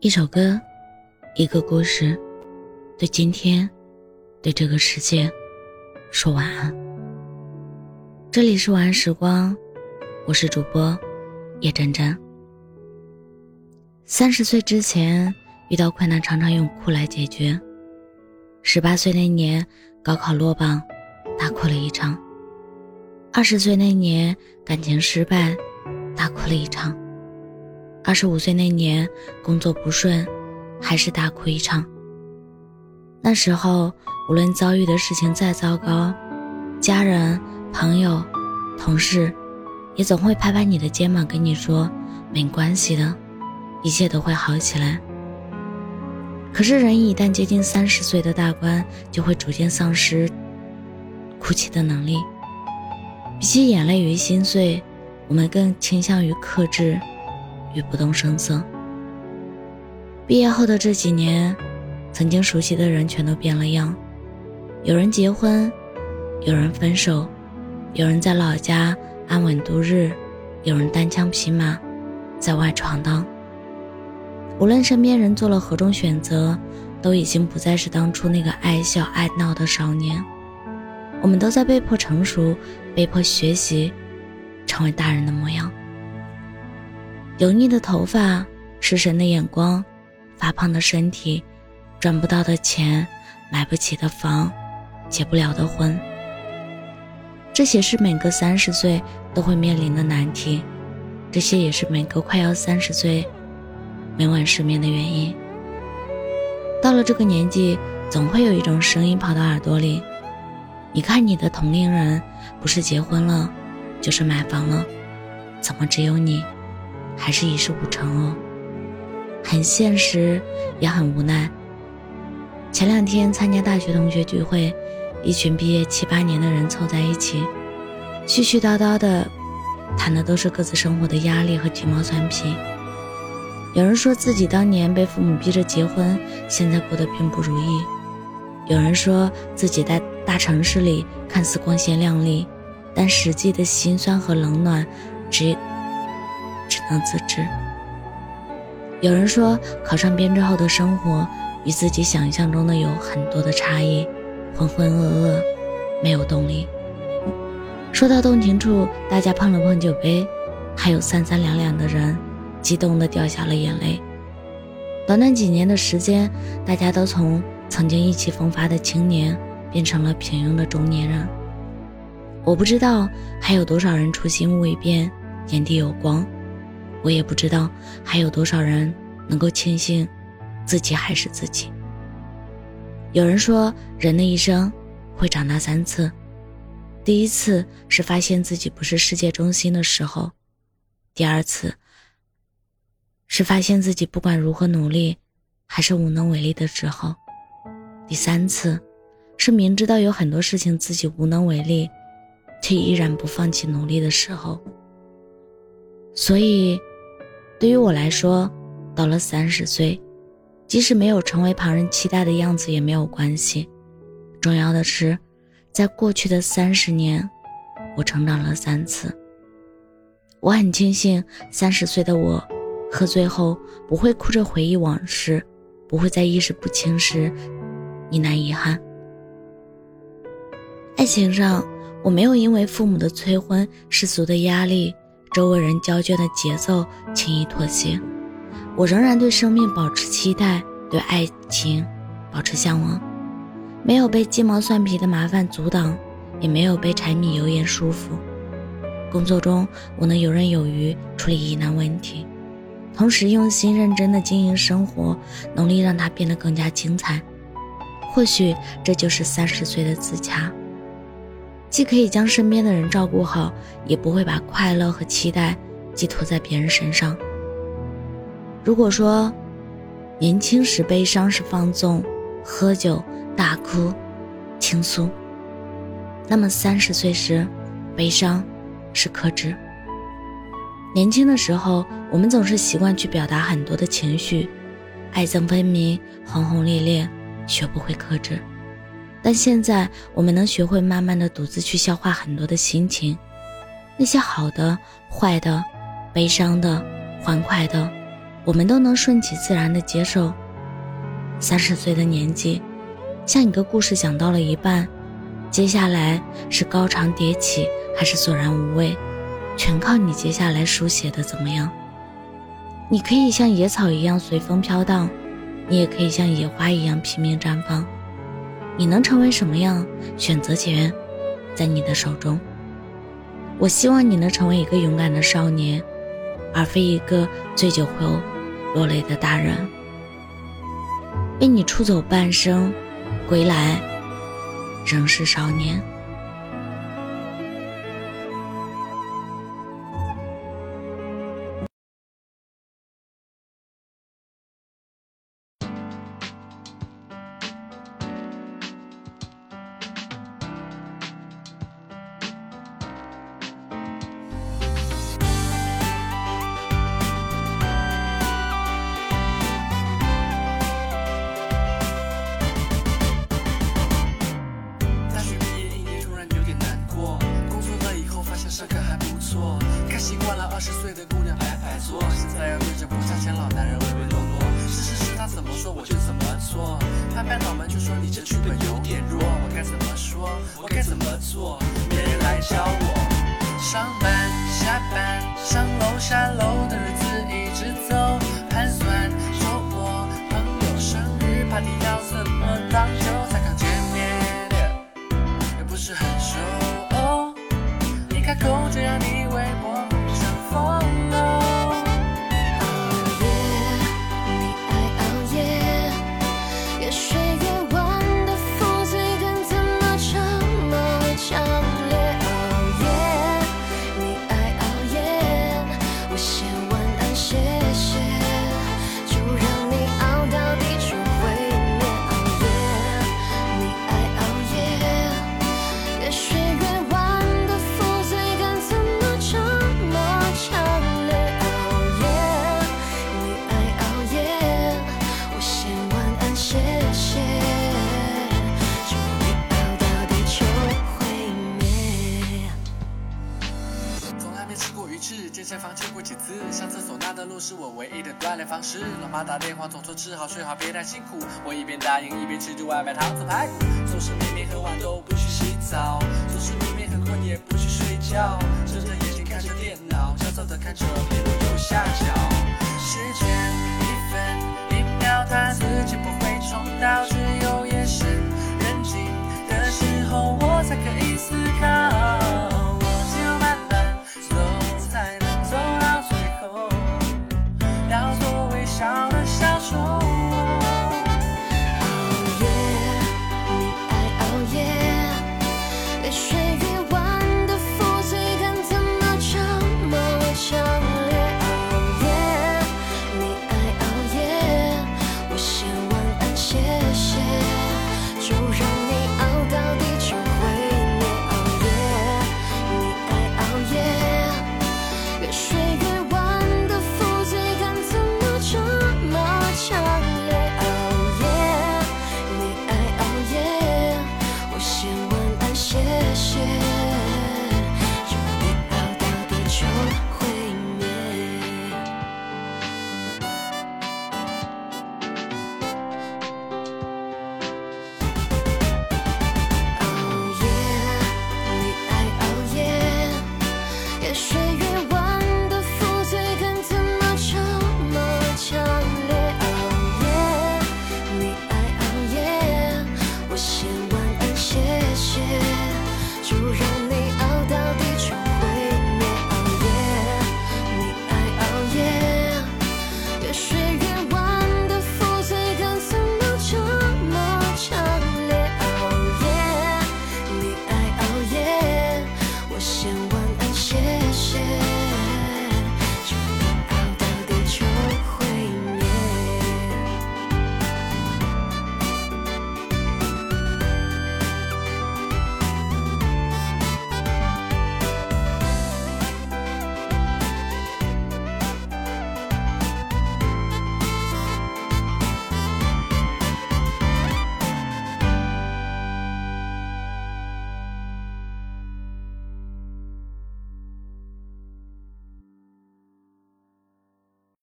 一首歌，一个故事，对今天，对这个世界，说晚安。这里是晚安时光，我是主播叶真真。三十岁之前遇到困难，常常用哭来解决。十八岁那年高考落榜，大哭了一场。二十岁那年感情失败，大哭了一场。二十五岁那年，工作不顺，还是大哭一场。那时候，无论遭遇的事情再糟糕，家人、朋友、同事，也总会拍拍你的肩膀，跟你说没关系的，一切都会好起来。可是，人一旦接近三十岁的大关，就会逐渐丧失哭泣的能力。比起眼泪与心碎，我们更倾向于克制。与不动声色。毕业后的这几年，曾经熟悉的人全都变了样，有人结婚，有人分手，有人在老家安稳度日，有人单枪匹马在外闯荡。无论身边人做了何种选择，都已经不再是当初那个爱笑爱闹的少年。我们都在被迫成熟，被迫学习，成为大人的模样。油腻的头发，失神的眼光，发胖的身体，赚不到的钱，买不起的房，结不了的婚。这些是每个三十岁都会面临的难题，这些也是每个快要三十岁每晚失眠的原因。到了这个年纪，总会有一种声音跑到耳朵里：你看你的同龄人，不是结婚了，就是买房了，怎么只有你？还是一事无成哦，很现实，也很无奈。前两天参加大学同学聚会，一群毕业七八年的人凑在一起，絮絮叨叨的谈的都是各自生活的压力和鸡毛蒜皮。有人说自己当年被父母逼着结婚，现在过得并不如意；有人说自己在大城市里看似光鲜亮丽，但实际的辛酸和冷暖，只。只能自知。有人说，考上编制后的生活与自己想象中的有很多的差异，浑浑噩噩，没有动力。说到动情处，大家碰了碰酒杯，还有三三两两的人激动的掉下了眼泪。短短几年的时间，大家都从曾经意气风发的青年变成了平庸的中年人。我不知道还有多少人初心未变，眼底有光。我也不知道还有多少人能够庆幸自己还是自己。有人说，人的一生会长大三次，第一次是发现自己不是世界中心的时候，第二次是发现自己不管如何努力还是无能为力的时候，第三次是明知道有很多事情自己无能为力，却依然不放弃努力的时候。所以。对于我来说，到了三十岁，即使没有成为旁人期待的样子也没有关系。重要的是，在过去的三十年，我成长了三次。我很庆幸，三十岁的我，喝醉后不会哭着回忆往事，不会在意识不清时呢喃遗憾。爱情上，我没有因为父母的催婚、世俗的压力。周围人交卷的节奏，轻易妥协。我仍然对生命保持期待，对爱情保持向往，没有被鸡毛蒜皮的麻烦阻挡，也没有被柴米油盐束缚。工作中，我能游刃有余处理疑难问题，同时用心认真的经营生活，努力让它变得更加精彩。或许这就是三十岁的自洽。既可以将身边的人照顾好，也不会把快乐和期待寄托在别人身上。如果说年轻时悲伤是放纵、喝酒、大哭、倾诉，那么三十岁时，悲伤是克制。年轻的时候，我们总是习惯去表达很多的情绪，爱憎分明、轰轰烈烈，学不会克制。但现在，我们能学会慢慢的独自去消化很多的心情，那些好的、坏的、悲伤的、欢快的，我们都能顺其自然的接受。三十岁的年纪，像一个故事讲到了一半，接下来是高潮迭起还是索然无味，全靠你接下来书写的怎么样。你可以像野草一样随风飘荡，你也可以像野花一样拼命绽放。你能成为什么样，选择权在你的手中。我希望你能成为一个勇敢的少年，而非一个醉酒后落泪的大人。为你出走半生，归来仍是少年。日 party 要你的锻炼方式老妈打电话总说吃好睡好别太辛苦我一边答应一边吃着外卖糖醋排骨总是明明很晚都不去洗澡总是明明很困也不去睡觉睁着眼睛看着电脑焦躁的看着屏幕右下角时间一分一秒它自己不会